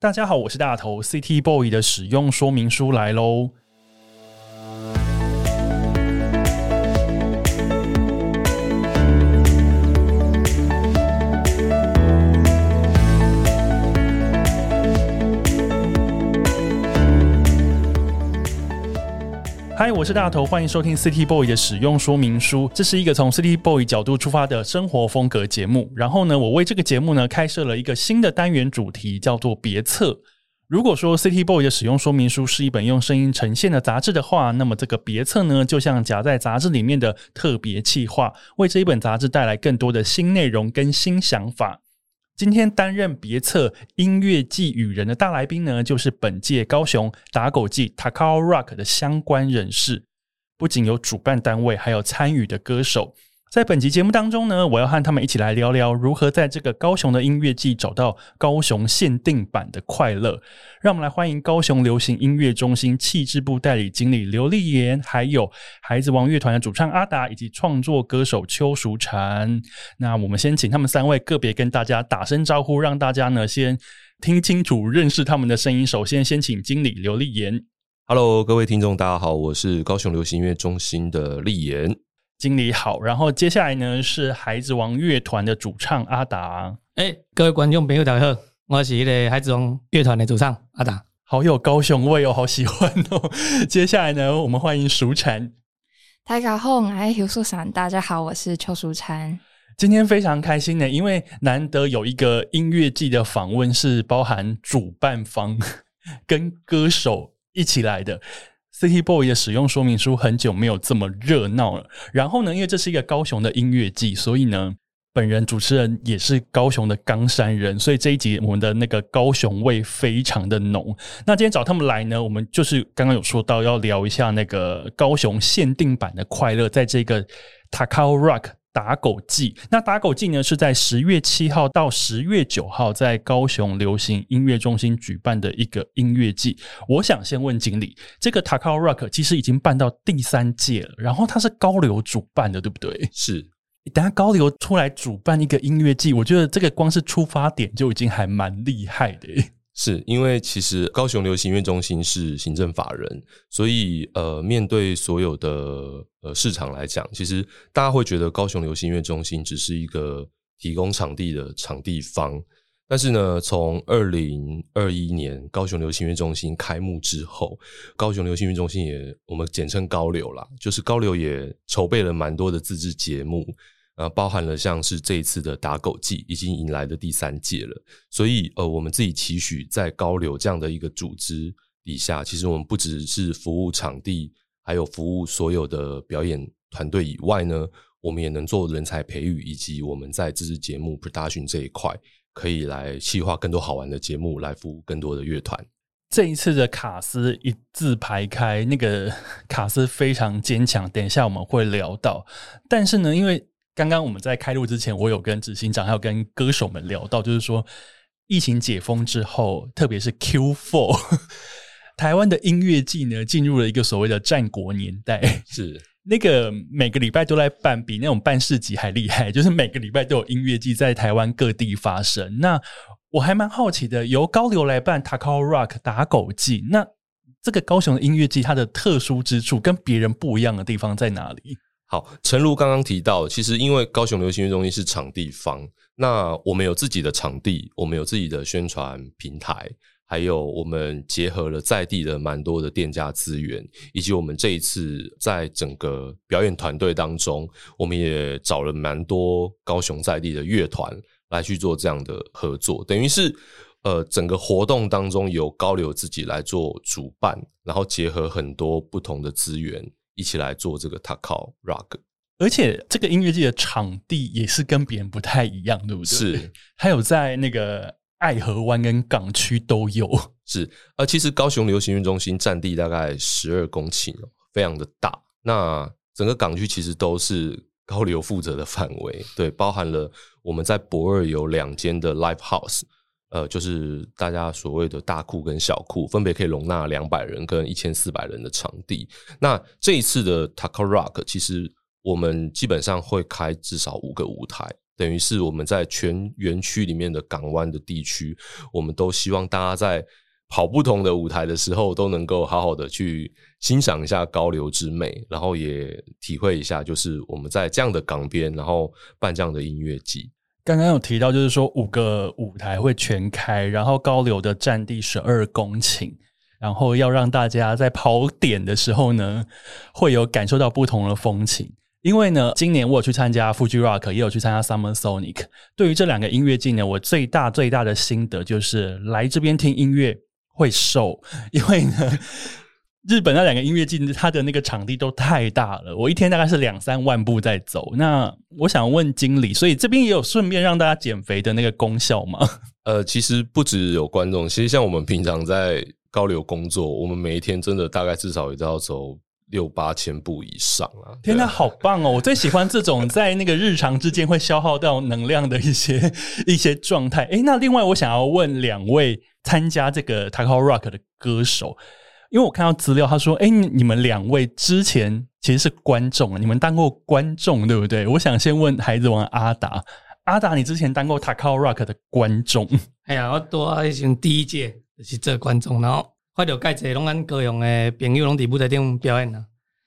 大家好，我是大头 CT Boy 的使用说明书来喽。嗨，我是大头，欢迎收听 City Boy 的使用说明书。这是一个从 City Boy 角度出发的生活风格节目。然后呢，我为这个节目呢开设了一个新的单元主题，叫做别册。如果说 City Boy 的使用说明书是一本用声音呈现的杂志的话，那么这个别册呢，就像夹在杂志里面的特别企划，为这一本杂志带来更多的新内容跟新想法。今天担任别册音乐季与人的大来宾呢，就是本届高雄打狗季 Takao Rock 的相关人士，不仅有主办单位，还有参与的歌手。在本集节目当中呢，我要和他们一起来聊聊如何在这个高雄的音乐季找到高雄限定版的快乐。让我们来欢迎高雄流行音乐中心气质部代理经理刘丽妍，还有孩子王乐团的主唱阿达以及创作歌手邱淑婵。那我们先请他们三位个别跟大家打声招呼，让大家呢先听清楚、认识他们的声音。首先，先请经理刘丽妍。Hello，各位听众，大家好，我是高雄流行音乐中心的丽妍。经理好，然后接下来呢是孩子王乐团的主唱阿达。哎、欸，各位观众朋友大家好，我是一个孩子王乐团的主唱阿达，好有高雄味哦，好喜欢哦。接下来呢，我们欢迎淑婵。大家好，我是邱淑婵。大家好，我是邱淑婵。今天非常开心呢，因为难得有一个音乐季的访问是包含主办方 跟歌手一起来的。City Boy 的使用说明书很久没有这么热闹了。然后呢，因为这是一个高雄的音乐季，所以呢，本人主持人也是高雄的冈山人，所以这一集我们的那个高雄味非常的浓。那今天找他们来呢，我们就是刚刚有说到要聊一下那个高雄限定版的快乐，在这个 Takao Rock。打狗季，那打狗季呢是在十月七号到十月九号在高雄流行音乐中心举办的一个音乐季。我想先问经理，这个 Takao Rock 其实已经办到第三届了，然后它是高流主办的，对不对？是。等下高流出来主办一个音乐季，我觉得这个光是出发点就已经还蛮厉害的。是因为其实高雄流行音乐中心是行政法人，所以呃，面对所有的呃市场来讲，其实大家会觉得高雄流行音乐中心只是一个提供场地的场地方。但是呢，从二零二一年高雄流行音乐中心开幕之后，高雄流行音乐中心也我们简称高流啦，就是高流也筹备了蛮多的自制节目。呃，包含了像是这一次的打狗季已经迎来的第三届了，所以呃，我们自己期许在高流这样的一个组织底下，其实我们不只是服务场地，还有服务所有的表演团队以外呢，我们也能做人才培育，以及我们在自制节目 production 这一块，可以来细化更多好玩的节目，来服务更多的乐团。这一次的卡司一字排开，那个 卡司非常坚强，等一下我们会聊到，但是呢，因为刚刚我们在开录之前，我有跟执行长还有跟歌手们聊到，就是说疫情解封之后，特别是 Q Four，台湾的音乐季呢进入了一个所谓的战国年代，是那个每个礼拜都在办，比那种办市集还厉害，就是每个礼拜都有音乐季在台湾各地发生。那我还蛮好奇的，由高流来办 Takao Rock 打狗季，那这个高雄的音乐季它的特殊之处跟别人不一样的地方在哪里？好，诚如刚刚提到，其实因为高雄流行音乐中心是场地方，那我们有自己的场地，我们有自己的宣传平台，还有我们结合了在地的蛮多的店家资源，以及我们这一次在整个表演团队当中，我们也找了蛮多高雄在地的乐团来去做这样的合作，等于是呃整个活动当中由高流自己来做主办，然后结合很多不同的资源。一起来做这个 Takao Rock，而且这个音乐季的场地也是跟别人不太一样，对不对？是，还有在那个爱河湾跟港区都有。是，呃，其实高雄流行音乐中心占地大概十二公顷，非常的大。那整个港区其实都是高流负责的范围，对，包含了我们在博二有两间的 Live House。呃，就是大家所谓的大库跟小库，分别可以容纳两百人跟一千四百人的场地。那这一次的 Takao Rock，其实我们基本上会开至少五个舞台，等于是我们在全园区里面的港湾的地区，我们都希望大家在跑不同的舞台的时候，都能够好好的去欣赏一下高流之美，然后也体会一下，就是我们在这样的港边，然后办这样的音乐季。刚刚有提到，就是说五个舞台会全开，然后高流的占地十二公顷，然后要让大家在跑点的时候呢，会有感受到不同的风情。因为呢，今年我有去参加 Fuji Rock，也有去参加 Summer Sonic。对于这两个音乐季呢，我最大最大的心得就是来这边听音乐会瘦，因为呢。日本那两个音乐季，它的那个场地都太大了，我一天大概是两三万步在走。那我想问经理，所以这边也有顺便让大家减肥的那个功效吗？呃，其实不只有观众，其实像我们平常在高流工作，我们每一天真的大概至少也都要走六八千步以上啊！天哪，好棒哦！我最喜欢这种在那个日常之间会消耗掉能量的一些一些状态。诶，那另外我想要问两位参加这个 Takao Rock 的歌手。因为我看到资料，他说：“哎，你们两位之前其实是观众，你们当过观众，对不对？”我想先问孩子王阿达，阿达，你之前当过 Takao Rock 的观众？哎呀，我多以前第一届就是做观众，然后发到介济拢咱高雄的朋友拢在舞台顶表演啊，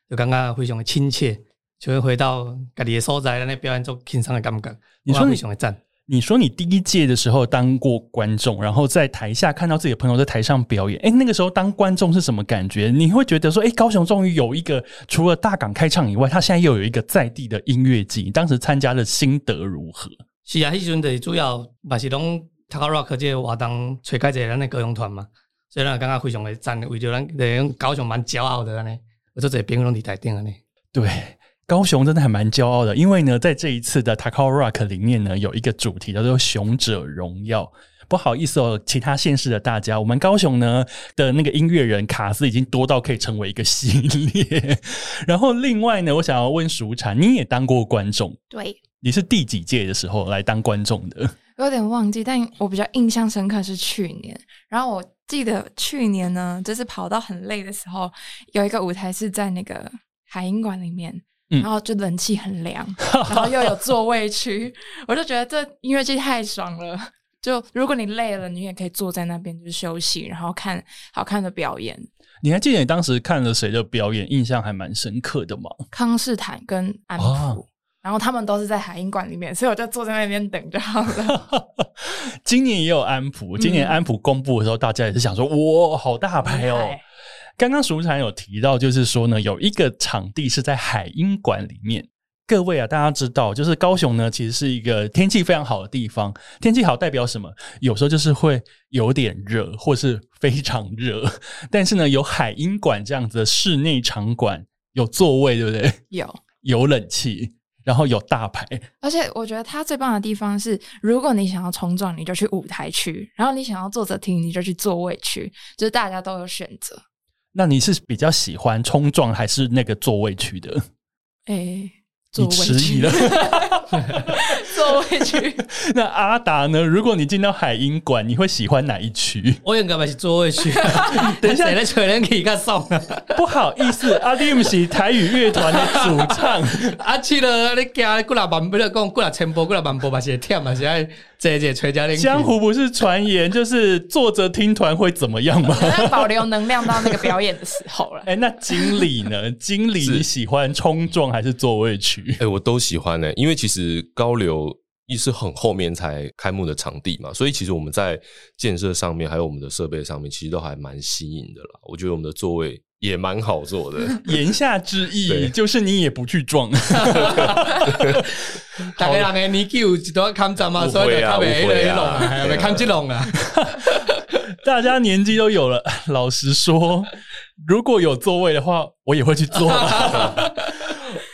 就感觉非常的亲切，就会回到家己的所在，那表演做轻松的感觉，你说非常的赞。你说你第一届的时候当过观众，然后在台下看到自己的朋友在台上表演，诶，那个时候当观众是什么感觉？你会觉得说，诶，高雄终于有一个除了大港开唱以外，他现在又有一个在地的音乐季，当时参加的心得如何？是啊，迄时阵的主要嘛是拢 Takao Rock 这个活动找开一个咱的歌咏团嘛，所以咱感觉非常的赞，为着咱的高雄蛮骄傲的安尼，我做这些朋友拢伫台顶安尼，对。高雄真的还蛮骄傲的，因为呢，在这一次的 Takao Rock 里面呢，有一个主题叫做“雄者荣耀”。不好意思哦，其他县市的大家，我们高雄呢的那个音乐人卡斯已经多到可以成为一个系列。然后另外呢，我想要问淑蝉，你也当过观众？对，你是第几届的时候来当观众的？有点忘记，但我比较印象深刻是去年。然后我记得去年呢，就是跑到很累的时候，有一个舞台是在那个海鹰馆里面。然后就冷气很凉，然后又有座位区，我就觉得这音乐季太爽了。就如果你累了，你也可以坐在那边就是休息，然后看好看的表演。你还记得你当时看了谁的表演，印象还蛮深刻的吗？康斯坦跟安普，哦、然后他们都是在海音馆里面，所以我就坐在那边等就好了。今年也有安普，今年安普公布的时候，嗯、大家也是想说，哇，好大牌哦。刚刚淑蝉有提到，就是说呢，有一个场地是在海鹰馆里面。各位啊，大家知道，就是高雄呢，其实是一个天气非常好的地方。天气好代表什么？有时候就是会有点热，或是非常热。但是呢，有海鹰馆这样子的室内场馆，有座位，对不对？有，有冷气，然后有大牌。而且我觉得它最棒的地方是，如果你想要冲撞，你就去舞台区；然后你想要坐着听，你就去座位区，就是大家都有选择。那你是比较喜欢冲撞还是那个座位区的？哎。你迟疑了。座位区。那阿达呢？如果你进到海音馆，你会喜欢哪一区？我应该还是座位区。等一下，来吹人可以看送。不好意思，阿弟不是台语乐团的主唱。阿去了，你加过来万不了讲过来千波过来万波嘛，是忝嘛，是爱这这吹家江湖不是传言，就是坐着听团会怎么样吗？要保留能量到那个表演的时候了。哎、欸，那经理呢？经理你喜欢冲撞还是座位区？哎、欸，我都喜欢呢、欸，因为其实高流。一是很后面才开幕的场地嘛，所以其实我们在建设上面，还有我们的设备上面，其实都还蛮新颖的啦。我觉得我们的座位也蛮好坐的。言下之意就是你也不去撞。大家年纪都有了，老实说，如果有座位的话，我也会去坐，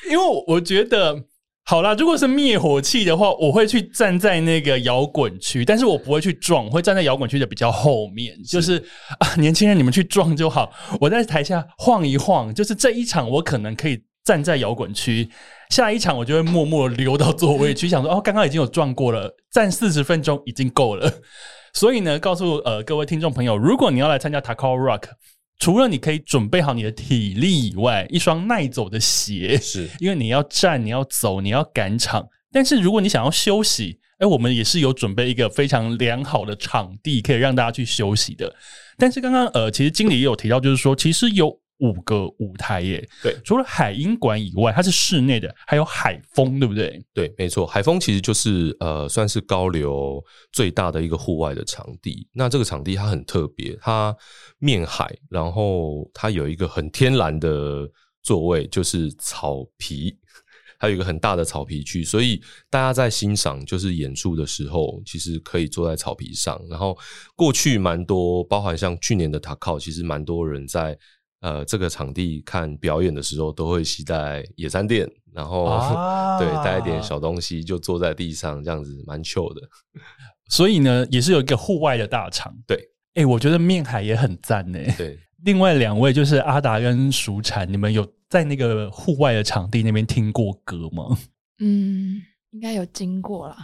因为我觉得。好啦，如果是灭火器的话，我会去站在那个摇滚区，但是我不会去撞，我会站在摇滚区的比较后面。是就是啊，年轻人你们去撞就好，我在台下晃一晃。就是这一场我可能可以站在摇滚区，下一场我就会默默溜到座位区，想说哦，刚刚已经有撞过了，站四十分钟已经够了。所以呢，告诉呃各位听众朋友，如果你要来参加 Takao Rock。除了你可以准备好你的体力以外，一双耐走的鞋，是因为你要站、你要走、你要赶场。但是如果你想要休息，哎，我们也是有准备一个非常良好的场地，可以让大家去休息的。但是刚刚呃，其实经理也有提到，就是说其实有。五个舞台耶，对，除了海音馆以外，它是室内的，还有海风，对不对？对，没错，海风其实就是呃，算是高流最大的一个户外的场地。那这个场地它很特别，它面海，然后它有一个很天然的座位，就是草皮，还有一个很大的草皮区，所以大家在欣赏就是演出的时候，其实可以坐在草皮上。然后过去蛮多，包含像去年的塔靠，其实蛮多人在。呃，这个场地看表演的时候，都会携带野餐垫，然后、啊、对带一点小东西，就坐在地上这样子，蛮 chill 的。所以呢，也是有一个户外的大场。对，哎、欸，我觉得面海也很赞呢。对，另外两位就是阿达跟淑蝉，你们有在那个户外的场地那边听过歌吗？嗯。应该有经过啦。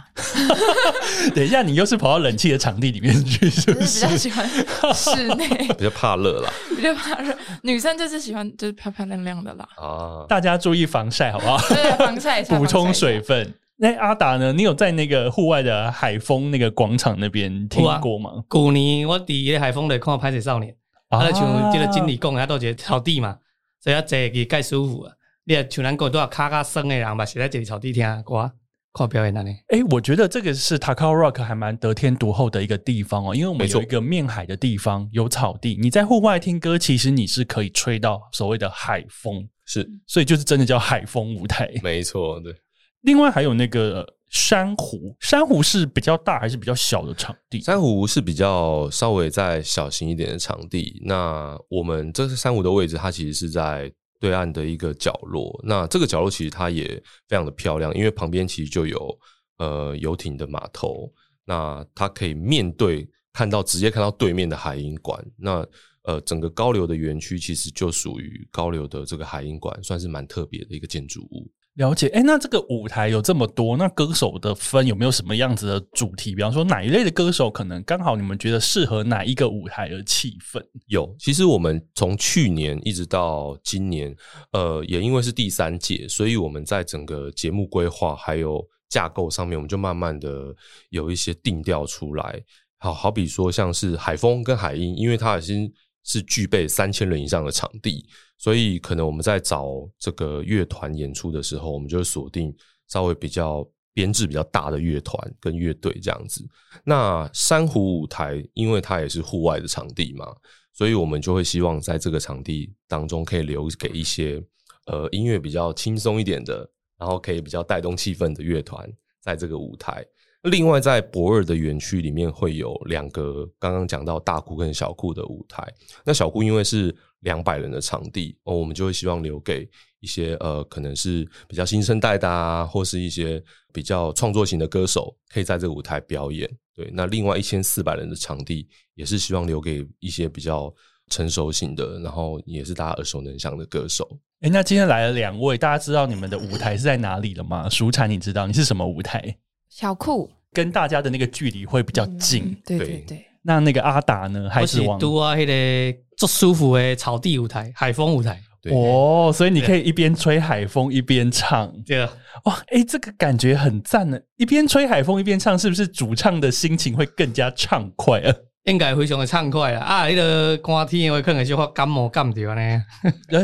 等一下，你又是跑到冷气的场地里面去，是不是？比较喜欢室内，比较怕热啦。比较怕热，女生就是喜欢就是漂漂亮亮的啦。啊，大家注意防晒好不好？对，防晒，补充水分。那阿达呢？你有在那个户外的海风那个广场那边听过吗？去年我第一海风的看拍谢少年，啊，像这个经理讲，他都觉得草地嘛，所以要坐起盖舒服啊。你也像咱讲都要卡卡生的人吧，是在这里草地听歌。靠表演那里，哎、欸，我觉得这个是 Takao Rock 还蛮得天独厚的一个地方哦，因为我们有一个面海的地方，有草地，你在户外听歌，其实你是可以吹到所谓的海风，是，所以就是真的叫海风舞台，没错，对。另外还有那个珊瑚，珊瑚是比较大还是比较小的场地？珊瑚是比较稍微再小型一点的场地。那我们这是珊瑚的位置，它其实是在。对岸的一个角落，那这个角落其实它也非常的漂亮，因为旁边其实就有呃游艇的码头，那它可以面对看到直接看到对面的海影馆，那呃整个高流的园区其实就属于高流的这个海影馆，算是蛮特别的一个建筑物。了解，哎，那这个舞台有这么多，那歌手的分有没有什么样子的主题？比方说哪一类的歌手可能刚好你们觉得适合哪一个舞台的气氛？有，其实我们从去年一直到今年，呃，也因为是第三届，所以我们在整个节目规划还有架构上面，我们就慢慢的有一些定调出来。好，好比说像是海风跟海音，因为它已经是具备三千人以上的场地。所以，可能我们在找这个乐团演出的时候，我们就会锁定稍微比较编制比较大的乐团跟乐队这样子。那珊瑚舞台，因为它也是户外的场地嘛，所以我们就会希望在这个场地当中可以留给一些呃音乐比较轻松一点的，然后可以比较带动气氛的乐团在这个舞台。另外，在博尔的园区里面会有两个刚刚讲到大库跟小库的舞台。那小库因为是两百人的场地哦，我们就会希望留给一些呃，可能是比较新生代的啊，或是一些比较创作型的歌手，可以在这个舞台表演。对，那另外一千四百人的场地，也是希望留给一些比较成熟型的，然后也是大家耳熟能详的歌手。诶，那今天来了两位，大家知道你们的舞台是在哪里了吗？淑蝉，你知道你是什么舞台？小库，跟大家的那个距离会比较近。嗯、对对对。那那个阿达呢？还是王都啊，那个最舒服的草地舞台、海风舞台。对哦，所以你可以一边吹海风一边唱。对啊，哇，哎，这个感觉很赞呢！一边吹海风一边唱，是不是主唱的心情会更加畅快啊？应该非常的畅快啊！啊，那个寒天会可能就会感冒感掉呢。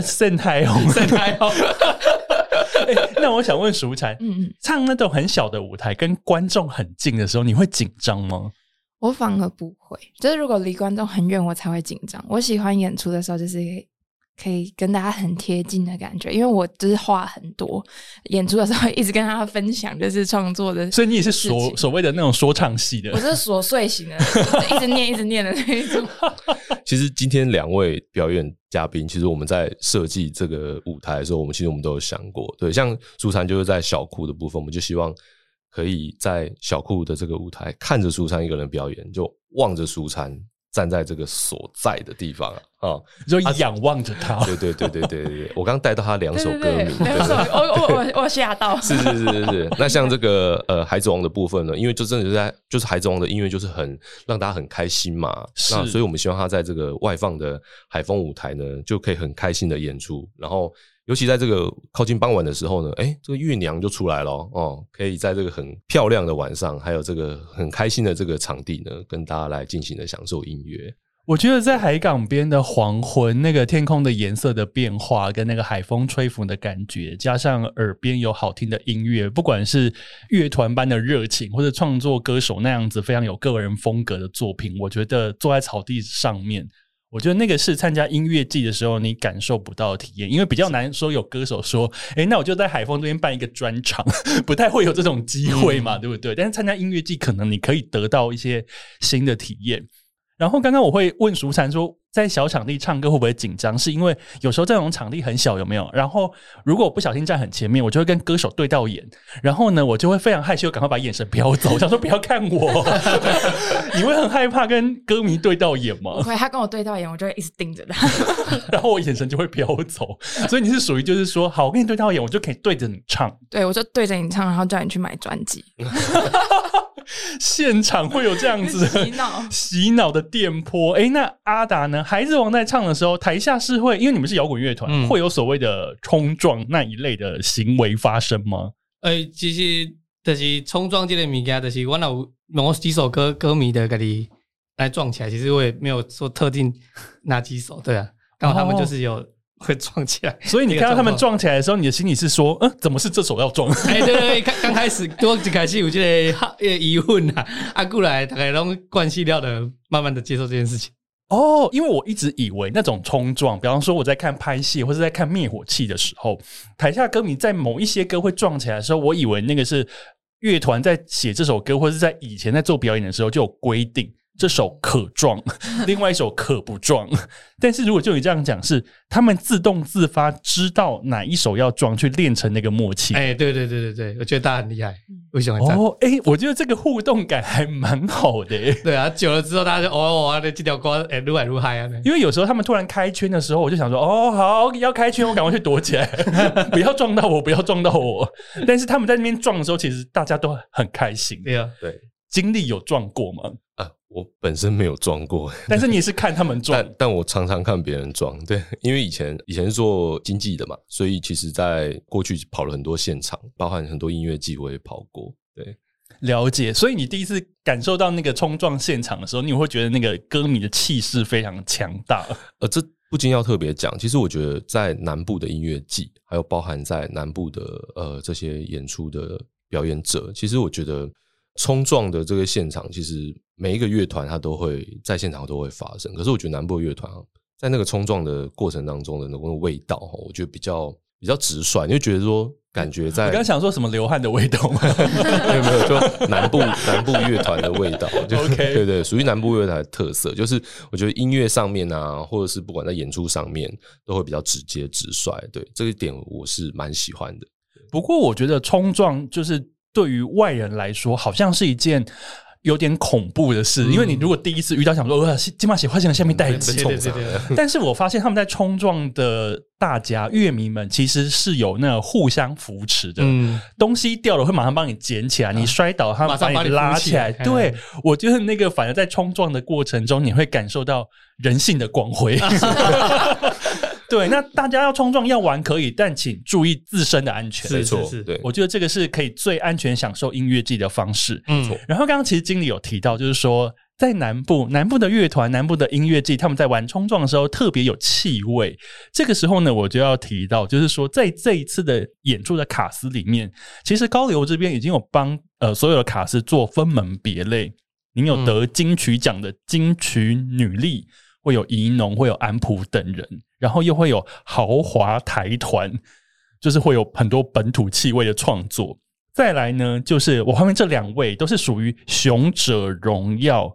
晒太阳，晒太阳。那我想问淑蝉，嗯嗯，唱那种很小的舞台，跟观众很近的时候，你会紧张吗？我反而不会，就是如果离观众很远，我才会紧张。我喜欢演出的时候，就是可以跟大家很贴近的感觉，因为我就是话很多，演出的时候一直跟大家分享，就是创作的。所以你也是所所谓的那种说唱系的，我是琐碎型的，一直念一直念的那一种。其实今天两位表演嘉宾，其实我们在设计这个舞台的时候，我们其实我们都有想过，对，像淑蝉就是在小库的部分，我们就希望。可以在小库的这个舞台看着苏珊一个人表演，就望着苏珊站在这个所在的地方啊，就仰望着他。对对对对对对，我刚带到他两首歌名，两首，我我我我吓到。是是是是是。那像这个呃孩子王的部分呢，因为就真的是在就是孩子王的音乐就是很让大家很开心嘛，那所以我们希望他在这个外放的海风舞台呢，就可以很开心的演出，然后。尤其在这个靠近傍晚的时候呢，哎，这个月娘就出来了哦，可以在这个很漂亮的晚上，还有这个很开心的这个场地呢，跟大家来尽情的享受音乐。我觉得在海港边的黄昏，那个天空的颜色的变化，跟那个海风吹拂的感觉，加上耳边有好听的音乐，不管是乐团般的热情，或者创作歌手那样子非常有个人风格的作品，我觉得坐在草地上面，我觉得那个是参加音乐季的时候你感受不到的体验，因为比较难说有歌手说，诶，那我就在海丰这边办一个专场，不太会有这种机会嘛，对不对？但是参加音乐季，可能你可以得到一些新的体验。然后刚刚我会问淑蝉说，在小场地唱歌会不会紧张？是因为有时候这种场地很小，有没有？然后如果我不小心站很前面，我就会跟歌手对到眼，然后呢，我就会非常害羞，赶快把眼神飘走，想说不要看我。你会很害怕跟歌迷对到眼吗？不会，他跟我对到眼，我就会一直盯着他，然后我眼神就会飘走。所以你是属于就是说，好，我跟你对到眼，我就可以对着你唱。对，我就对着你唱，然后叫你去买专辑。现场会有这样子 洗脑洗脑的电波，哎、欸，那阿达呢？孩子王在唱的时候，台下是会因为你们是摇滚乐团，嗯、会有所谓的冲撞那一类的行为发生吗？哎、欸，其实就是冲撞这类物件，就是我有某几首歌歌迷的跟你来撞起来，其实我也没有说特定哪几首，对啊，刚好他们就是有。会撞起来，所以你看到他们撞起来的时候，你的心里是说，嗯，怎么是这手要撞？哎，对对对，刚刚开始多几开始有这个疑问啊，啊，过来大概拢关系掉的，慢慢的接受这件事情。哦，因为我一直以为那种冲撞，比方说我在看拍戏或者在看灭火器的时候，台下歌迷在某一些歌会撞起来的时候，我以为那个是乐团在写这首歌，或者是在以前在做表演的时候就有规定。这首可撞，另外一首可不撞。但是如果就你这样讲，是他们自动自发知道哪一首要撞，去练成那个默契。哎，对对对对对，我觉得大家很厉害。为什么？哦，哎，我觉得这个互动感还蛮好的。对啊，久了之后，大家就哦，哦，这条歌哎，如海如嗨啊。因为有时候他们突然开圈的时候，我就想说，哦，好，要开圈，我赶快去躲起来，不要撞到我，不要撞到我。但是他们在那边撞的时候，其实大家都很开心。对啊，对，经历有撞过吗？啊。我本身没有撞过，但是你也是看他们撞，但但我常常看别人撞，对，因为以前以前是做经济的嘛，所以其实在过去跑了很多现场，包含很多音乐季我也跑过，对，了解。所以你第一次感受到那个冲撞现场的时候，你会觉得那个歌迷的气势非常强大。呃，这不禁要特别讲，其实我觉得在南部的音乐季，还有包含在南部的呃这些演出的表演者，其实我觉得。冲撞的这个现场，其实每一个乐团它都会在现场都会发生。可是我觉得南部乐团在那个冲撞的过程当中的那个味道，我觉得比较比较直率，你就觉得说感觉在。你刚想说什么流汗的味道吗？没有没有，就南部南部乐团的味道。就 OK，对，对对，属于南部乐团的特色，就是我觉得音乐上面啊，或者是不管在演出上面，都会比较直接直率。对，这一点我是蛮喜欢的。不过我觉得冲撞就是。对于外人来说，好像是一件有点恐怖的事，嗯、因为你如果第一次遇到，想说哇，金马喜花钱的下面带刺，但是我发现他们在冲撞的大家乐迷们，其实是有那互相扶持的，嗯、东西掉了会马上帮你捡起来，你摔倒他们把你拉起来。起来对，我觉得那个反而在冲撞的过程中，你会感受到人性的光辉。对，那大家要冲撞要玩可以，但请注意自身的安全。没错，是，对，我觉得这个是可以最安全享受音乐季的方式。嗯，然后刚刚其实经理有提到，就是说在南部，南部的乐团、南部的音乐季，他们在玩冲撞的时候特别有气味。这个时候呢，我就要提到，就是说在这一次的演出的卡司里面，其实高流这边已经有帮呃所有的卡司做分门别类。您有得金曲奖的金曲女力。会有宜农，会有安普等人，然后又会有豪华台团，就是会有很多本土气味的创作。再来呢，就是我后面这两位都是属于雄者荣耀。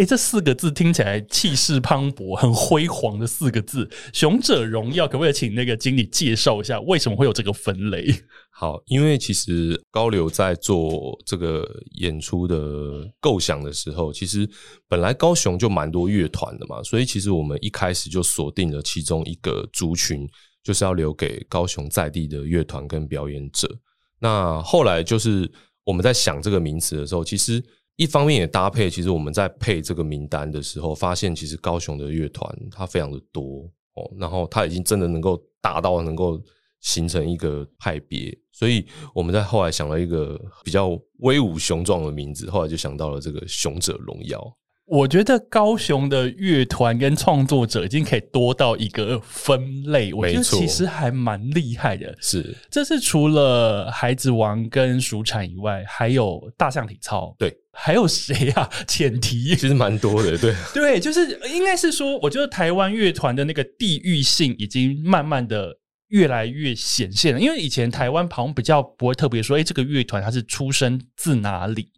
诶，这四个字听起来气势磅礴，很辉煌的四个字。雄者荣耀，可不可以请那个经理介绍一下，为什么会有这个分类？好，因为其实高流在做这个演出的构想的时候，其实本来高雄就蛮多乐团的嘛，所以其实我们一开始就锁定了其中一个族群，就是要留给高雄在地的乐团跟表演者。那后来就是我们在想这个名词的时候，其实。一方面也搭配，其实我们在配这个名单的时候，发现其实高雄的乐团它非常的多哦，然后它已经真的能够达到能够形成一个派别，所以我们在后来想了一个比较威武雄壮的名字，后来就想到了这个“雄者荣耀”。我觉得高雄的乐团跟创作者已经可以多到一个分类，我觉得其实还蛮厉害的。是，这是除了孩子王跟蜀产以外，还有大象体操，对，还有谁啊？浅提其实蛮多的，对 对，就是应该是说，我觉得台湾乐团的那个地域性已经慢慢的越来越显现了。因为以前台湾好像比较不会特别说，哎，这个乐团它是出生自哪里。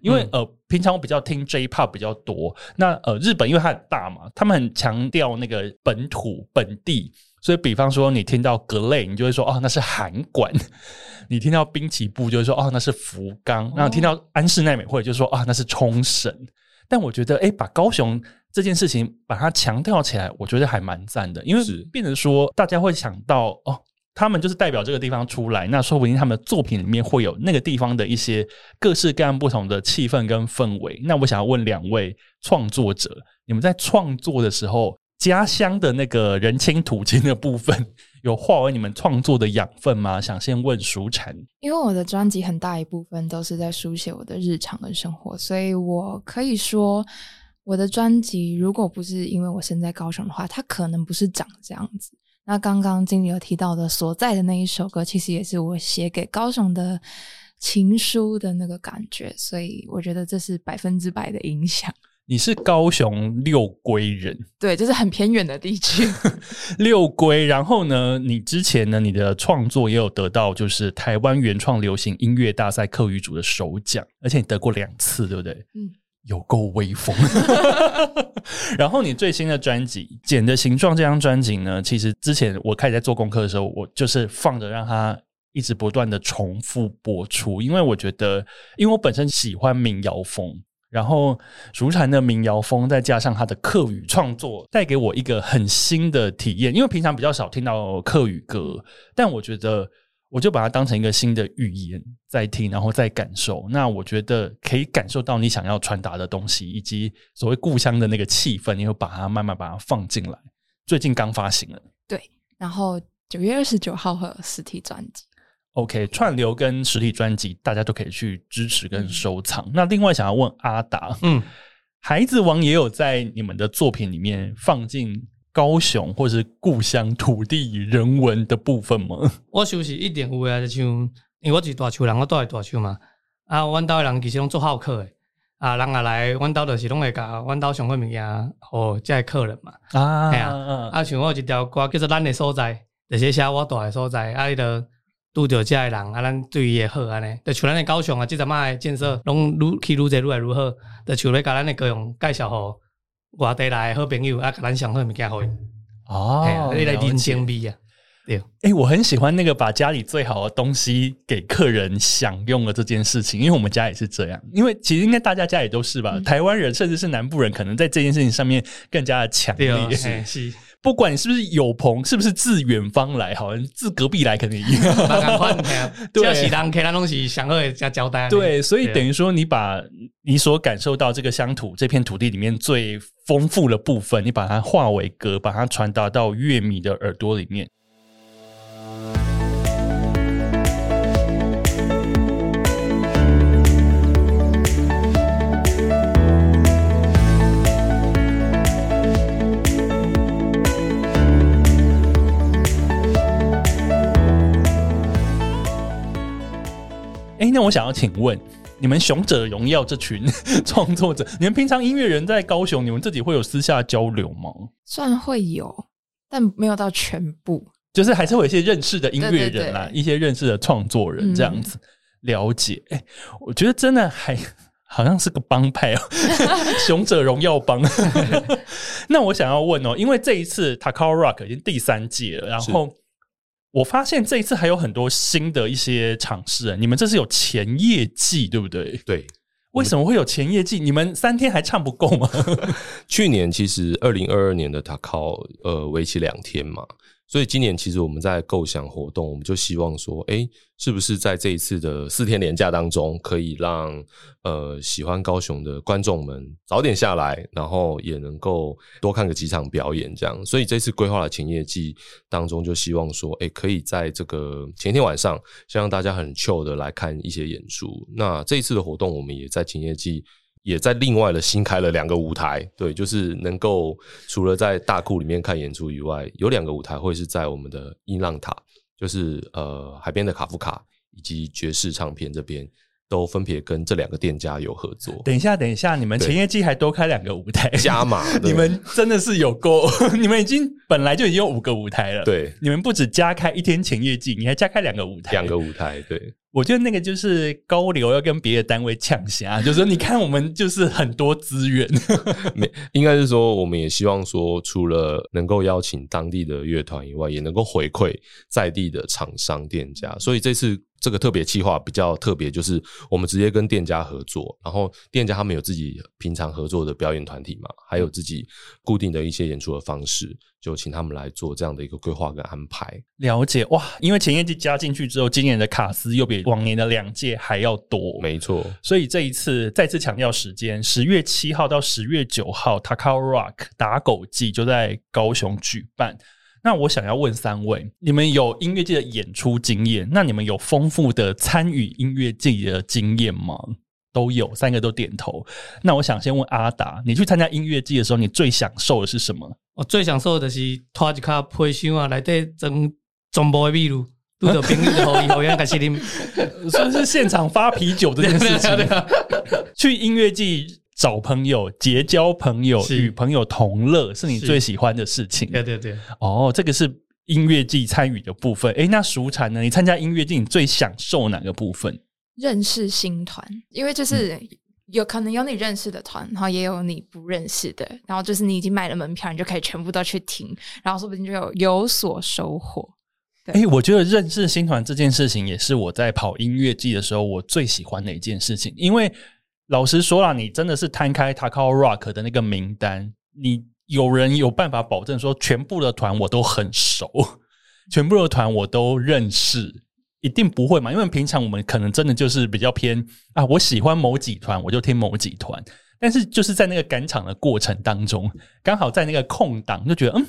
因为呃，平常我比较听 J-Pop 比较多。那呃，日本因为它很大嘛，他们很强调那个本土本地，所以比方说你听到格雷，你就会说哦，那是函馆；你听到滨崎步，就会说哦，那是福冈；然后听到安室奈美惠，就说啊、哦，那是冲绳。但我觉得，哎，把高雄这件事情把它强调起来，我觉得还蛮赞的，因为变成说大家会想到哦。他们就是代表这个地方出来，那说不定他们的作品里面会有那个地方的一些各式各样不同的气氛跟氛围。那我想要问两位创作者，你们在创作的时候，家乡的那个人亲土亲的部分，有化为你们创作的养分吗？想先问舒晨，因为我的专辑很大一部分都是在书写我的日常跟生活，所以我可以说，我的专辑如果不是因为我身在高雄的话，它可能不是长这样子。那刚刚经理有提到的所在的那一首歌，其实也是我写给高雄的情书的那个感觉，所以我觉得这是百分之百的影响。你是高雄六龟人，对，就是很偏远的地区。六龟，然后呢，你之前呢，你的创作也有得到就是台湾原创流行音乐大赛客语组的首奖，而且你得过两次，对不对？嗯。有够威风，然后你最新的专辑《茧的形状》这张专辑呢，其实之前我开始在做功课的时候，我就是放着让它一直不断的重复播出，因为我觉得，因为我本身喜欢民谣风，然后蜀产的民谣风再加上他的客语创作，带给我一个很新的体验，因为平常比较少听到客语歌，但我觉得。我就把它当成一个新的语言在听，然后再感受。那我觉得可以感受到你想要传达的东西，以及所谓故乡的那个气氛，你会把它慢慢把它放进来。最近刚发行了，对。然后九月二十九号会有实体专辑。OK，串流跟实体专辑大家都可以去支持跟收藏。嗯、那另外想要问阿达，嗯，孩子王也有在你们的作品里面放进。高雄或是故乡土地人文的部分吗？我想是一定有啊，就像因为我是大树人，我住在大树嘛。啊，阮兜的人其实拢做好客诶，啊，人啊来，阮兜就是拢会甲阮兜上好物件，互这些客人嘛。啊，系啊，啊，像我有一条歌叫做《咱的所在》，就是写我住的所在。啊，伊着拄着这些人，啊，咱对伊也好安尼。就像咱的高雄啊，即阵仔的建设拢愈去愈济愈来愈好。就像咧甲咱的高雄介绍互。外地来的好朋友啊，给咱上好物件好哦，你来人情味啊，对。哎、欸，我很喜欢那个把家里最好的东西给客人享用的这件事情，因为我们家也是这样。因为其实应该大家家里都是吧，嗯、台湾人甚至是南部人，可能在这件事情上面更加的强烈。哦、是。是不管你是不是有朋，是不是自远方来，好像自隔壁来肯定一样。对，是人给他东西，想要加交代。对，所以等于说，你把你所感受到这个乡土这片土地里面最丰富的部分，你把它化为歌，把它传达到乐迷的耳朵里面。哎，那我想要请问，你们《雄者荣耀》这群 创作者，你们平常音乐人在高雄，你们自己会有私下交流吗？算会有，但没有到全部，就是还是会有一些认识的音乐人啦，对对对，一些认识的创作人这样子、嗯、了解。哎，我觉得真的还好像是个帮派哦，《雄者荣耀帮》。那我想要问哦，因为这一次 Takao Rock 已经第三届了，然后。我发现这一次还有很多新的一些尝试，你们这是有前业绩对不对？对，为什么会有前业绩？你们三天还唱不够吗？去年其实二零二二年的 Takao 呃为期两天嘛，所以今年其实我们在构想活动，我们就希望说，哎，是不是在这一次的四天连假当中，可以让呃喜欢高雄的观众们早点下来，然后也能够多看个几场表演，这样。所以这次规划的前夜祭当中，就希望说，哎，可以在这个前一天晚上，先让大家很 chill 的来看一些演出。那这一次的活动，我们也在前夜祭。也在另外的新开了两个舞台，对，就是能够除了在大库里面看演出以外，有两个舞台会是在我们的音浪塔，就是呃海边的卡夫卡以及爵士唱片这边。都分别跟这两个店家有合作。等一下，等一下，你们前夜祭还多开两个舞台加码，你们真的是有够，你们已经本来就已经有五个舞台了。对，你们不止加开一天前夜祭，你还加开两个舞台，两个舞台。对，我觉得那个就是高流要跟别的单位抢先，就是说你看我们就是很多资源，没应该是说我们也希望说，除了能够邀请当地的乐团以外，也能够回馈在地的厂商店家，所以这次。这个特别企划比较特别，就是我们直接跟店家合作，然后店家他们有自己平常合作的表演团体嘛，还有自己固定的一些演出的方式，就请他们来做这样的一个规划跟安排。了解哇，因为前一季加进去之后，今年的卡司又比往年的两届还要多，没错。所以这一次再次强调时间，十月七号到十月九号，Takao Rock 打狗季就在高雄举办。那我想要问三位，你们有音乐祭的演出经验？那你们有丰富的参与音乐祭的经验吗？都有，三个都点头。那我想先问阿达，你去参加音乐季的时候，你最享受的是什么？我最享受的是拖一卡配箱啊，来对整中部的秘鲁，拄着朋友的好意，好样开始啉，算是现场发啤酒这件事情。去音乐季。找朋友、结交朋友、与朋友同乐，是你最喜欢的事情。对对对，哦，这个是音乐季参与的部分。诶，那熟蝉呢？你参加音乐季，你最享受哪个部分？认识新团，因为就是有可能有你认识的团，然后也有你不认识的，然后就是你已经买了门票，你就可以全部都去听，然后说不定就有有所收获。诶，我觉得认识新团这件事情，也是我在跑音乐季的时候我最喜欢的一件事情，因为。老实说啦，你真的是摊开 Takao Rock 的那个名单，你有人有办法保证说全部的团我都很熟，全部的团我都认识，一定不会嘛？因为平常我们可能真的就是比较偏啊，我喜欢某几团，我就听某几团。但是就是在那个赶场的过程当中，刚好在那个空档，就觉得嗯，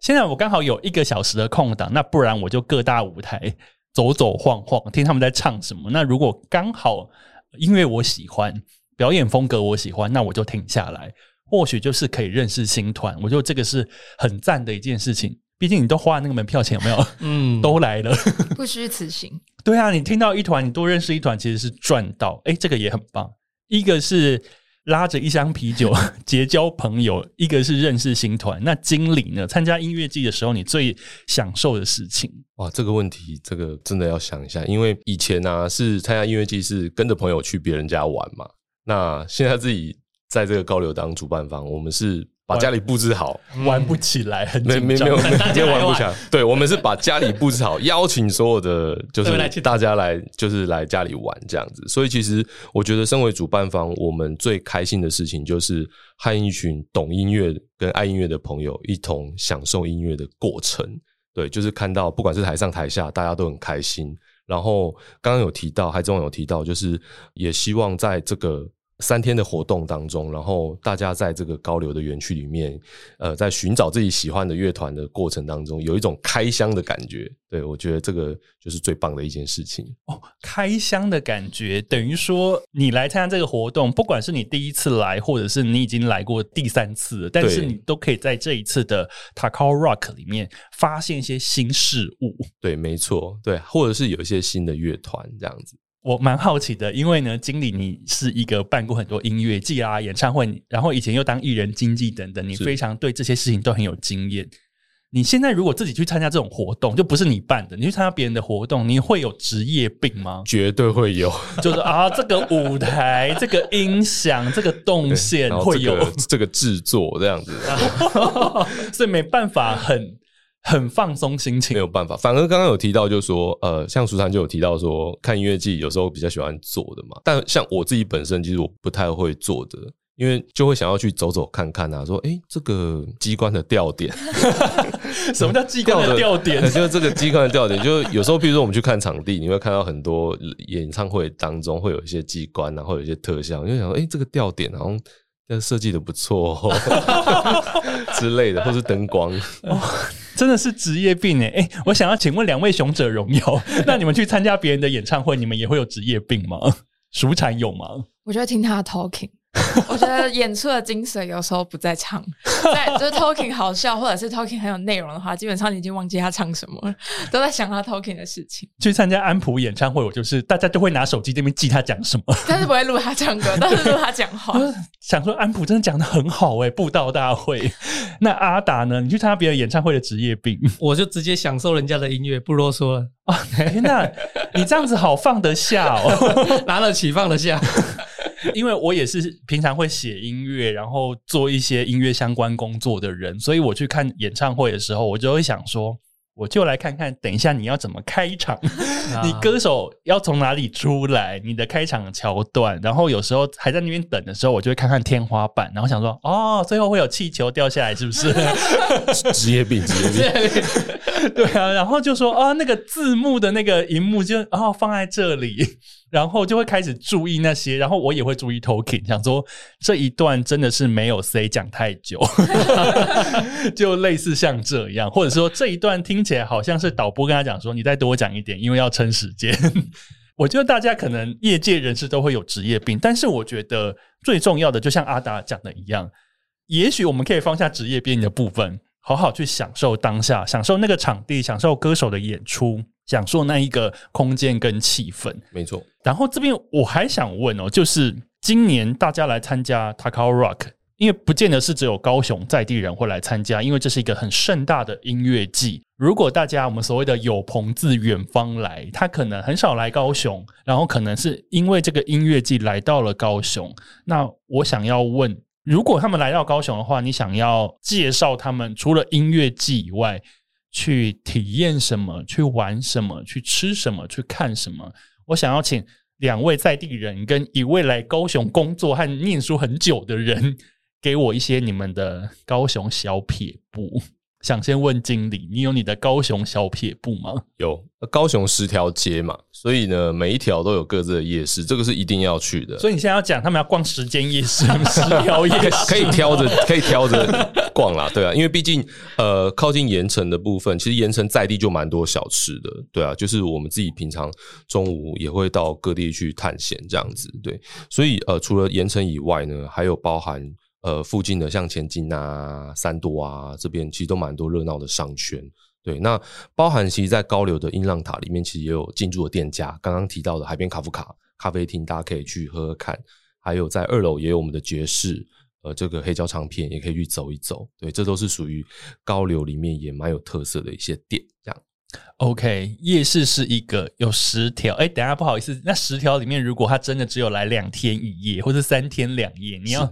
现在我刚好有一个小时的空档，那不然我就各大舞台走走晃晃，听他们在唱什么。那如果刚好音乐我喜欢。表演风格我喜欢，那我就停下来，或许就是可以认识新团。我觉得这个是很赞的一件事情。毕竟你都花了那个门票钱，有没有？嗯，都来了，不虚此行。对啊，你听到一团，你多认识一团，其实是赚到。诶，这个也很棒。一个是拉着一箱啤酒结交朋友，一个是认识新团。那经理呢？参加音乐季的时候，你最享受的事情？哇，这个问题，这个真的要想一下。因为以前呢、啊，是参加音乐季是跟着朋友去别人家玩嘛。那现在自己在这个高流当主办方，我们是把家里布置好，玩不起来，很没没没有，今天玩不起来。对，我们是把家里布置好，邀请所有的就是大家来，就是来家里玩这样子。所以其实我觉得，身为主办方，我们最开心的事情就是和一群懂音乐跟爱音乐的朋友一同享受音乐的过程。对，就是看到不管是台上台下，大家都很开心。然后刚刚有提到，还中有提到，就是也希望在这个。三天的活动当中，然后大家在这个高流的园区里面，呃，在寻找自己喜欢的乐团的过程当中，有一种开箱的感觉。对，我觉得这个就是最棒的一件事情哦。开箱的感觉，等于说你来参加这个活动，不管是你第一次来，或者是你已经来过第三次，但是你都可以在这一次的 Takao Rock 里面发现一些新事物。对，没错，对，或者是有一些新的乐团这样子。我蛮好奇的，因为呢，经理你是一个办过很多音乐季啊、演唱会，然后以前又当艺人经纪等等，你非常对这些事情都很有经验。你现在如果自己去参加这种活动，就不是你办的，你去参加别人的活动，你会有职业病吗？绝对会有，就是啊，这个舞台、这个音响、这个动线会有这个制作这样子，所以没办法很。很放松心情，没有办法。反而刚刚有提到，就是说，呃，像舒珊就有提到说，看音乐季有时候比较喜欢坐的嘛。但像我自己本身，其实我不太会坐的，因为就会想要去走走看看啊，说，哎、欸，这个机关的吊点，什么叫机关的吊点？就是这个机关的吊点，就有时候，比如说我们去看场地，你会看到很多演唱会当中会有一些机关，然后有一些特效，你就想说，哎、欸，这个吊点好像设计的不错、哦、之类的，或是灯光，哦，真的是职业病哎、欸！哎、欸，我想要请问两位勇者荣耀，那你们去参加别人的演唱会，你们也会有职业病吗？熟产有吗？我觉得听他的 talking。我觉得演出的精髓有时候不在唱，在就是 talking 好笑，或者是 talking 很有内容的话，基本上你已经忘记他唱什么了，都在想他 talking 的事情。去参加安普演唱会，我就是大家都会拿手机这边记他讲什么，但是不会录他唱歌，但是录他讲话。想说安普真的讲的很好哎、欸，布道大会。那阿达呢？你去参加别人演唱会的职业病，我就直接享受人家的音乐，不啰嗦了。啊，天哪，你这样子好放得下哦，拿得起放得下。因为我也是平常会写音乐，然后做一些音乐相关工作的人，所以我去看演唱会的时候，我就会想说，我就来看看，等一下你要怎么开场，你歌手要从哪里出来，你的开场桥段，然后有时候还在那边等的时候，我就会看看天花板，然后想说，哦，最后会有气球掉下来，是不是？职业病，职业病，对啊，然后就说，哦，那个字幕的那个荧幕就哦放在这里。然后就会开始注意那些，然后我也会注意 talking，想说这一段真的是没有谁讲太久，就类似像这样，或者说这一段听起来好像是导播跟他讲说，你再多讲一点，因为要撑时间。我觉得大家可能业界人士都会有职业病，但是我觉得最重要的，就像阿达讲的一样，也许我们可以放下职业病的部分，好好去享受当下，享受那个场地，享受歌手的演出。享受那一个空间跟气氛，没错。然后这边我还想问哦，就是今年大家来参加 Takao Rock，因为不见得是只有高雄在地人会来参加，因为这是一个很盛大的音乐季。如果大家我们所谓的有朋自远方来，他可能很少来高雄，然后可能是因为这个音乐季来到了高雄。那我想要问，如果他们来到高雄的话，你想要介绍他们除了音乐季以外，去体验什么？去玩什么？去吃什么？去看什么？我想要请两位在地人跟一位来高雄工作和念书很久的人，给我一些你们的高雄小撇步。想先问经理，你有你的高雄小撇步吗？有，高雄十条街嘛，所以呢，每一条都有各自的夜市，这个是一定要去的。所以你现在要讲他们要逛十间夜市，十条夜市可以挑着，可以挑着逛啦，对啊，因为毕竟呃，靠近盐城的部分，其实盐城在地就蛮多小吃的，对啊，就是我们自己平常中午也会到各地去探险这样子，对，所以呃，除了盐城以外呢，还有包含。呃，附近的像前进啊、三多啊这边，其实都蛮多热闹的商圈。对，那包含其实，在高流的音浪塔里面，其实也有进驻的店家。刚刚提到的海边卡夫卡咖啡厅，大家可以去喝喝看。还有在二楼也有我们的爵士，呃，这个黑胶唱片也可以去走一走。对，这都是属于高流里面也蛮有特色的一些店，这样。OK，夜市是一个有十条，哎，等下不好意思，那十条里面，如果他真的只有来两天一夜或者三天两夜，你要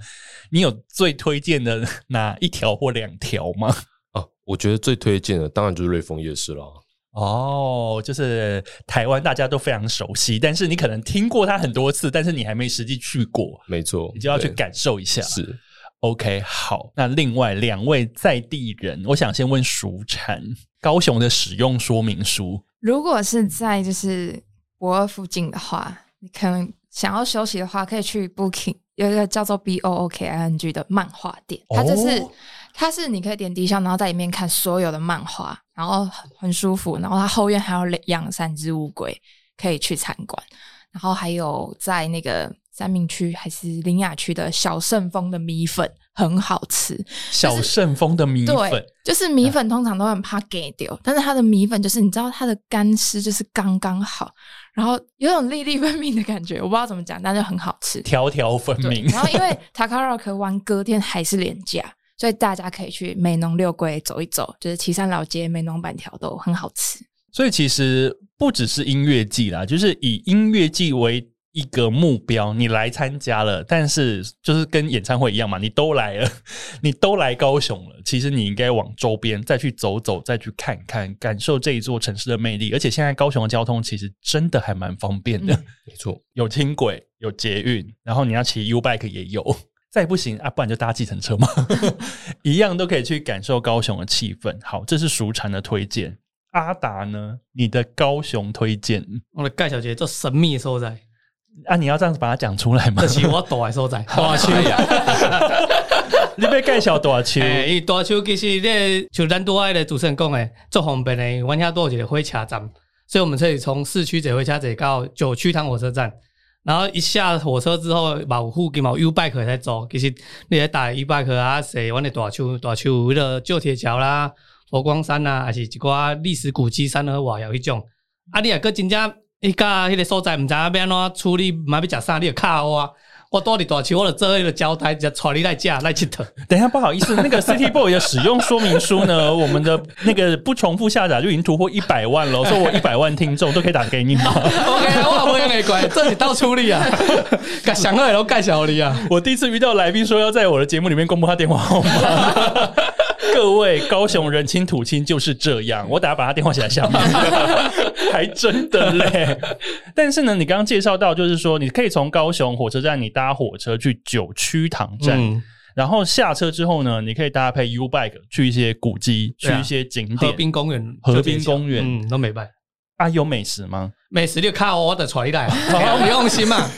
你有最推荐的 哪一条或两条吗？哦，我觉得最推荐的当然就是瑞丰夜市了。哦，就是台湾大家都非常熟悉，但是你可能听过它很多次，但是你还没实际去过，没错，你就要去感受一下。是。OK，好，那另外两位在地人，我想先问熟产高雄的使用说明书。如果是在就是博二附近的话，你可能想要休息的话，可以去 Booking，有一个叫做 B O O K I N G 的漫画店，它就是、哦、它是你可以点低消，然后在里面看所有的漫画，然后很舒服，然后它后院还有养三只乌龟可以去参观，然后还有在那个。三明区还是林雅区的小圣丰的米粉很好吃。小圣丰的米粉，对，就是米粉通常都很怕给丢，但是它的米粉就是你知道它的干湿就是刚刚好，然后有种粒粒分明的感觉，我不知道怎么讲，但是很好吃，条条分明。然后因为 Takao Rock 完隔天还是连假，所以大家可以去美浓六龟走一走，就是旗山老街、美浓板条都很好吃。所以其实不只是音乐季啦，就是以音乐季为。一个目标，你来参加了，但是就是跟演唱会一样嘛，你都来了，你都来高雄了，其实你应该往周边再去走走，再去看看，感受这一座城市的魅力。而且现在高雄的交通其实真的还蛮方便的，没错，有轻轨，有捷运，然后你要骑 U bike 也有。再不行啊，不然就搭计程车嘛，一样都可以去感受高雄的气氛。好，这是熟禅的推荐。阿达呢？你的高雄推荐？我的盖小姐做神秘的所在啊！你要这样子把它讲出来吗？这是我大的所在，大树呀！你被盖小大树？哎，伊大树其实咧，就咱多爱的主持人讲诶，做方便的，阮遐多一个火车站，所以我们可以从市区坐火车坐到九曲塘火车站。然后一下火车之后，某附近某 U bike 在走，其实你在打 U bike 啊，坐阮的大树大树，为了旧铁桥啦、佛光山啦，还是一寡历史古迹、山河瓦窑迄种。啊，你啊，搁真正一家迄个所在，毋知影要安怎处理，嘛要食啥，你就卡我。我到底大树，我就做迄个交代，就传你来价来去等。等一下，不好意思，那个 City Boy 的使用说明书呢？我们的那个不重复下载就已经突破一百万了，说我一百万听众都可以打给你吗？OK，我不用你管，这你到处理啊，盖 想到也都盖小你啊。我第一次遇到来宾说要在我的节目里面公布他电话号码。各位高雄人亲土亲就是这样，我等下把他电话写在下面，还真的嘞。但是呢，你刚刚介绍到，就是说你可以从高雄火车站，你搭火车去九曲塘站，嗯、然后下车之后呢，你可以搭配 U Bike 去一些古迹，去一些景点，河滨公园，河滨公园，嗯，都没办。啊，有美食吗？美食就靠我的传来，你用心嘛。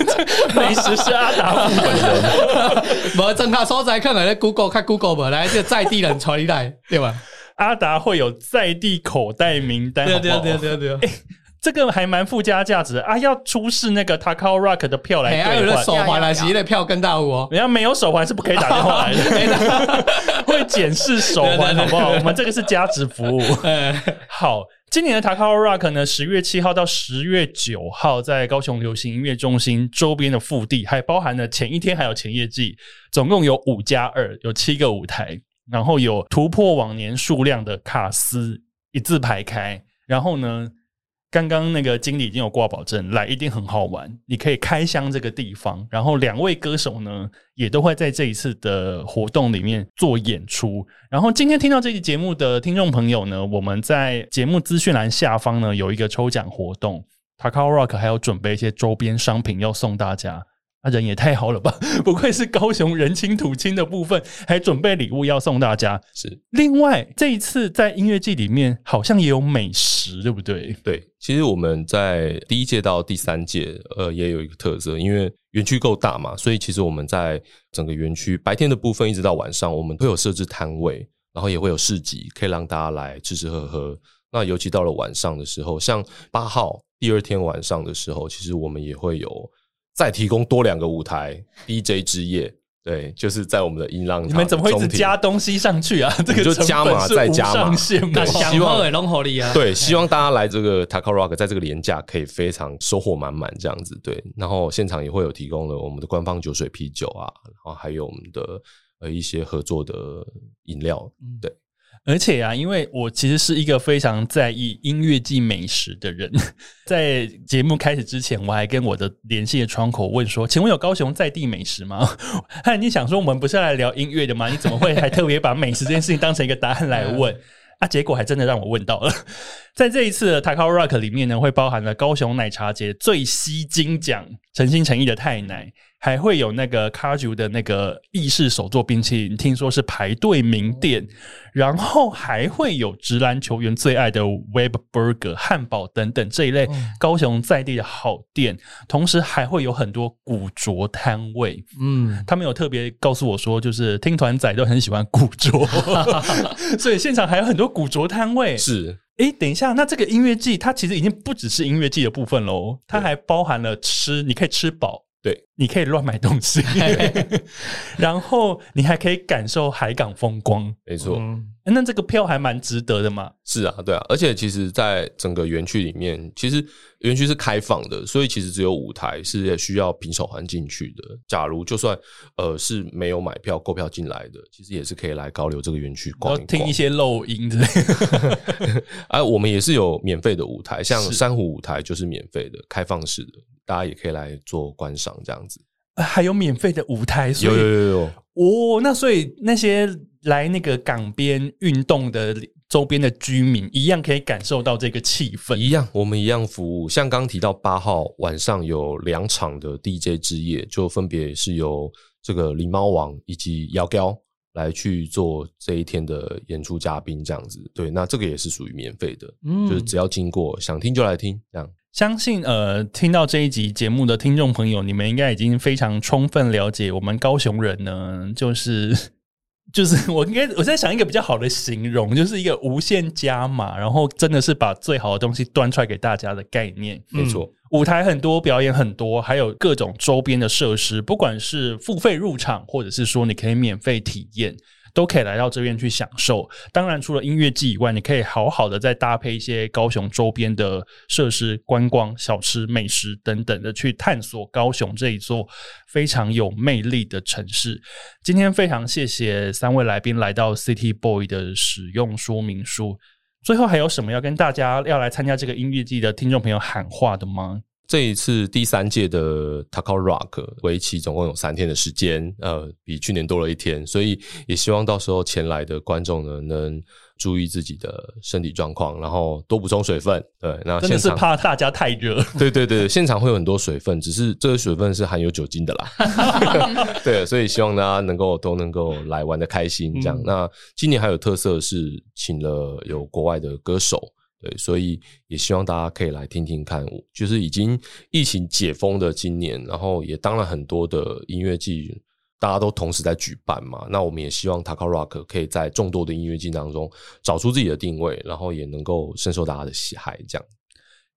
美食是阿达本人，无正确所在可能咧 Google 看 Google 无来，就在地人传来，对吧？阿达会有在地口袋名单，对对对对对。哎，这个还蛮附加价值的啊！要出示那个 Takao Rock 的票来兑换，还有手环来，其实票更大哦。人家没有手环是不可以打电话来的，会检视手环好不好？我们这个是加值服务。好。今年的 Takao Rock 呢，十月七号到十月九号在高雄流行音乐中心周边的腹地，还包含了前一天还有前夜祭，总共有五加二，有七个舞台，然后有突破往年数量的卡司一字排开，然后呢。刚刚那个经理已经有挂保证，来一定很好玩。你可以开箱这个地方，然后两位歌手呢也都会在这一次的活动里面做演出。然后今天听到这期节目的听众朋友呢，我们在节目资讯栏下方呢有一个抽奖活动，Taka Rock 还有准备一些周边商品要送大家。那、啊、人也太好了吧！不愧是高雄人亲土亲的部分，还准备礼物要送大家。是，另外这一次在音乐季里面好像也有美食，对不对？对，其实我们在第一届到第三届，呃，也有一个特色，因为园区够大嘛，所以其实我们在整个园区白天的部分一直到晚上，我们会有设置摊位，然后也会有市集，可以让大家来吃吃喝喝。那尤其到了晚上的时候，像八号第二天晚上的时候，其实我们也会有。再提供多两个舞台，DJ 之夜，对，就是在我们的音浪。你们怎么会一直加东西上去啊？这个就加码再加码，希望龙火力啊，对，希望大家来这个 Takao Rock，在这个廉价可以非常收获满满这样子，对。然后现场也会有提供了我们的官方酒水啤酒啊，然后还有我们的呃一些合作的饮料，对。而且啊，因为我其实是一个非常在意音乐季美食的人，在节目开始之前，我还跟我的联系的窗口问说：“请问有高雄在地美食吗？” 他已经想说，我们不是来聊音乐的吗？你怎么会还特别把美食这件事情当成一个答案来问？啊，结果还真的让我问到了。在这一次的 Takao Rock 里面呢，会包含了高雄奶茶节最吸金奖，诚心诚意的太奶。还会有那个 Kaju 的那个意式手作冰淇淋，听说是排队名店，然后还会有直篮球员最爱的 Web Burger 汉堡等等这一类高雄在地的好店，同时还会有很多古着摊位。嗯，他们有特别告诉我说，就是听团仔都很喜欢古着，所以现场还有很多古着摊位。是，诶，等一下，那这个音乐季它其实已经不只是音乐季的部分喽，它还包含了吃，你可以吃饱。对，你可以乱买东西，然后你还可以感受海港风光，没错。嗯，那这个票还蛮值得的嘛？是啊，对啊，而且其实，在整个园区里面，其实园区是开放的，所以其实只有舞台是需要凭手环进去的。假如就算呃是没有买票购票进来的，其实也是可以来高流这个园区逛一逛，听一些漏音之类的。哎，我们也是有免费的舞台，像珊瑚舞台就是免费的，开放式的。大家也可以来做观赏，这样子，还有免费的舞台，有有有有哦。那所以那些来那个港边运动的周边的居民，一样可以感受到这个气氛。一样，我们一样服务。像刚提到八号晚上有两场的 DJ 之夜，就分别是由这个狸猫王以及姚彪来去做这一天的演出嘉宾，这样子。对，那这个也是属于免费的，嗯，就是只要经过想听就来听，这样。相信呃，听到这一集节目的听众朋友，你们应该已经非常充分了解我们高雄人呢，就是。就是我应该我在想一个比较好的形容，就是一个无限加码，然后真的是把最好的东西端出来给大家的概念。没错，嗯，舞台很多，表演很多，还有各种周边的设施，不管是付费入场，或者是说你可以免费体验。都可以来到这边去享受。当然，除了音乐季以外，你可以好好的再搭配一些高雄周边的设施、观光、小吃、美食等等的，去探索高雄这一座非常有魅力的城市。今天非常谢谢三位来宾来到 City Boy 的使用说明书。最后，还有什么要跟大家要来参加这个音乐季的听众朋友喊话的吗？这一次第三届的 Takao Rock 为期总共有三天的时间，呃，比去年多了一天，所以也希望到时候前来的观众呢，能注意自己的身体状况，然后多补充水分。对，那真的是怕大家太热。对对对，现场会有很多水分，只是这个水分是含有酒精的啦。对，所以希望大家能够都能够来玩得开心。这样，嗯、那今年还有特色是请了有国外的歌手。对，所以也希望大家可以来听听看，就是已经疫情解封的今年，然后也当了很多的音乐季，大家都同时在举办嘛。那我们也希望 Takarock 可以在众多的音乐季当中找出自己的定位，然后也能够深受大家的喜爱，这样。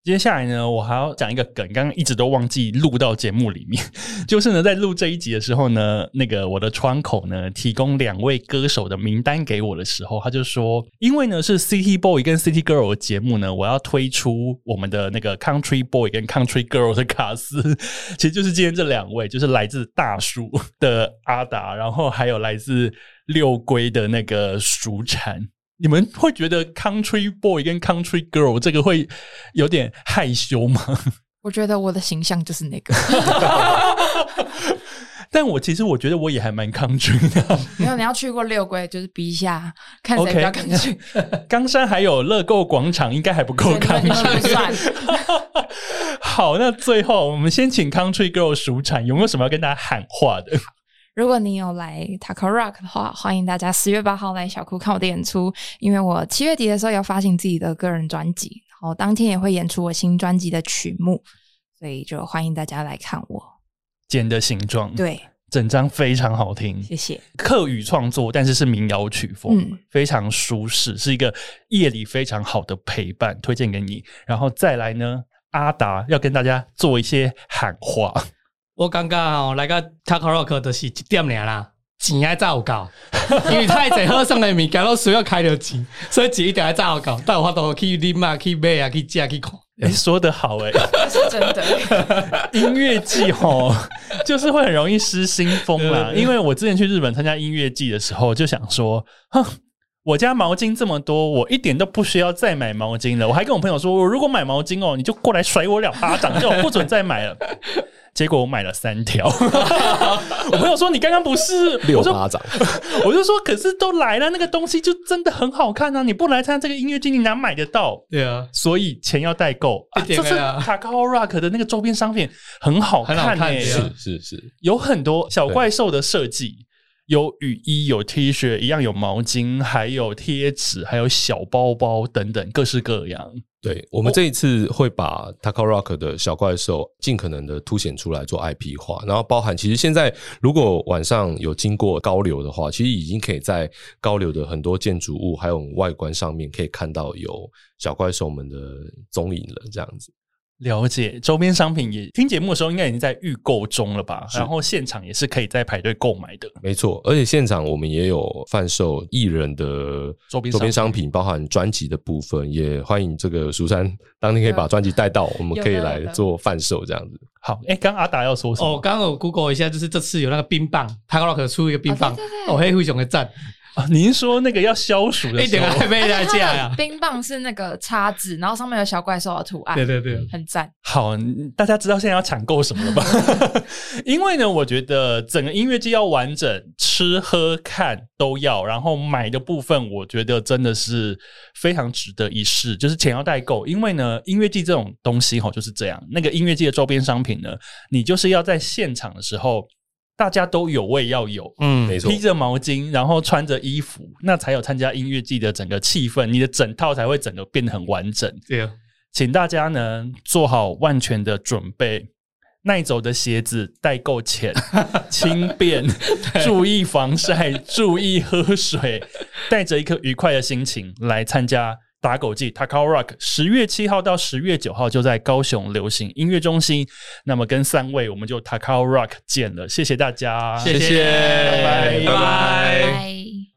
接下来呢，我还要讲一个梗，刚刚一直都忘记录到节目里面。就是呢，在录这一集的时候呢，那个我的窗口呢，提供两位歌手的名单给我的时候，他就说，因为呢是 City Boy 跟 City Girl 的节目呢，我要推出我们的那个 Country Boy 跟 Country Girl 的卡司，其实就是今天这两位，就是来自大叔的阿达，然后还有来自六龟的那个熟产。你们会觉得 Country Boy 跟 Country Girl 这个会有点害羞吗？我觉得我的形象就是那个，但我其实我觉得我也还蛮 Country 的。没有，你要去过六龟，就是比一下，看谁比较 Country。冈山还有乐购广场，应该还不够 Country。好，那最后我们先请 Country Girl 熟产有没有什么要跟大家喊话的？如果你有来 Takao Rock 的话，欢迎大家十月八号来小库看我的演出。因为我七月底的时候要发行自己的个人专辑，然后当天也会演出我新专辑的曲目，所以就欢迎大家来看我。茧的形状，对，整张非常好听，谢谢。客语创作，但是是民谣曲风，嗯，非常舒适，是一个夜里非常好的陪伴，推荐给你。然后再来呢，阿达要跟大家做一些喊话。我感觉吼，来个 Takao Rock 就是一点尔啦，钱还早有够，因为太侪好耍的物件都需要开着钱，所以钱一定要早有够，但有法度去啉啊，去买啊，去食去看。哎、欸，说得好哎、欸，是真的。音乐季吼，就是会很容易失心疯啦。因为我之前去日本参加音乐季的时候，就想说，哼，我家毛巾这么多，我一点都不需要再买毛巾了。我还跟我朋友说，我如果买毛巾哦，你就过来甩我两巴掌，就不准再买了。结果我买了三条，我朋友说，你刚刚不是六巴掌，我就说，可是都来了，那个东西就真的很好看啊！你不来参加这个音乐节，你哪买得到？对啊，所以钱要代购。这是 Kakao Rock 的那个周边商品很好看，欸，是是是，有很多小怪兽的设计。有雨衣，有 T 恤，一样有毛巾，还有贴纸，还有小包包等等，各式各样。对，我们这一次会把 Takao Rock 的小怪兽尽可能的凸显出来做 IP 化，然后包含其实现在如果晚上有经过高流的话，其实已经可以在高流的很多建筑物还有外观上面可以看到有小怪兽们的踪影了，这样子。了解，周边商品也听节目的时候应该已经在预购中了吧？然后现场也是可以在排队购买的。没错，而且现场我们也有贩售艺人的周边周边商品，包含专辑的部分，也欢迎这个蜀产当天可以把专辑带到，我们可以来做贩售这样子。好，哎、欸，刚阿达要说什么？哦，刚刚我 Google 一下，就是这次有那个冰棒，Takao Rock 出一个冰棒，哦，黑灰熊的赞。啊，您说那个要消暑的时候，一点还没来这样。冰棒是那个叉子，然后上面有小怪兽的图案。对对对，很赞。好，大家知道现在要抢购什么了吧？因为呢，我觉得整个音乐季要完整，吃喝看都要，然后买的部分，我觉得真的是非常值得一试，就是钱要代购。因为呢，音乐季这种东西哈就是这样，那个音乐季的周边商品呢，你就是要在现场的时候。大家都有味要有，嗯，没错，披着毛巾，然后穿着衣服，那才有参加音乐季的整个气氛，你的整套才会整个变得很完整。对，请大家呢做好万全的准备，耐走的鞋子带够浅，轻便，注意防晒，注意喝水，带着一颗愉快的心情来参加。打狗记 Takao Rock 十月七号到十月九号就在高雄流行音乐中心，那么跟三位我们就 Takao Rock 见了，谢谢大家，谢谢，拜拜。拜拜。